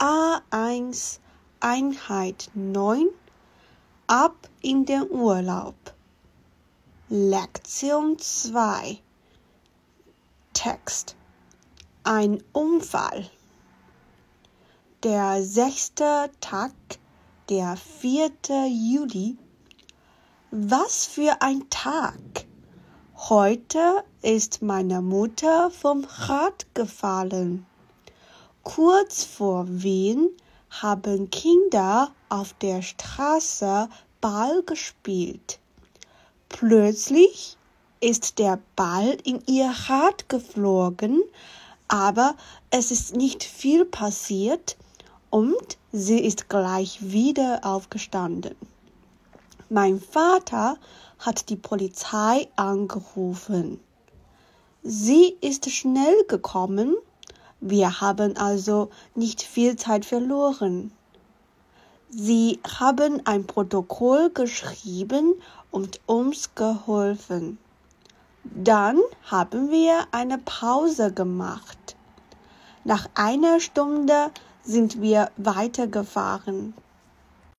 A1 Einheit 9 Ab in den Urlaub. Lektion 2 Text Ein Unfall. Der sechste Tag, der vierte Juli. Was für ein Tag! Heute ist meine Mutter vom Rad gefallen. Kurz vor Wien haben Kinder auf der Straße Ball gespielt. Plötzlich ist der Ball in ihr Rad geflogen, aber es ist nicht viel passiert und sie ist gleich wieder aufgestanden. Mein Vater hat die Polizei angerufen. Sie ist schnell gekommen wir haben also nicht viel Zeit verloren. Sie haben ein Protokoll geschrieben und uns geholfen. Dann haben wir eine Pause gemacht. Nach einer Stunde sind wir weitergefahren.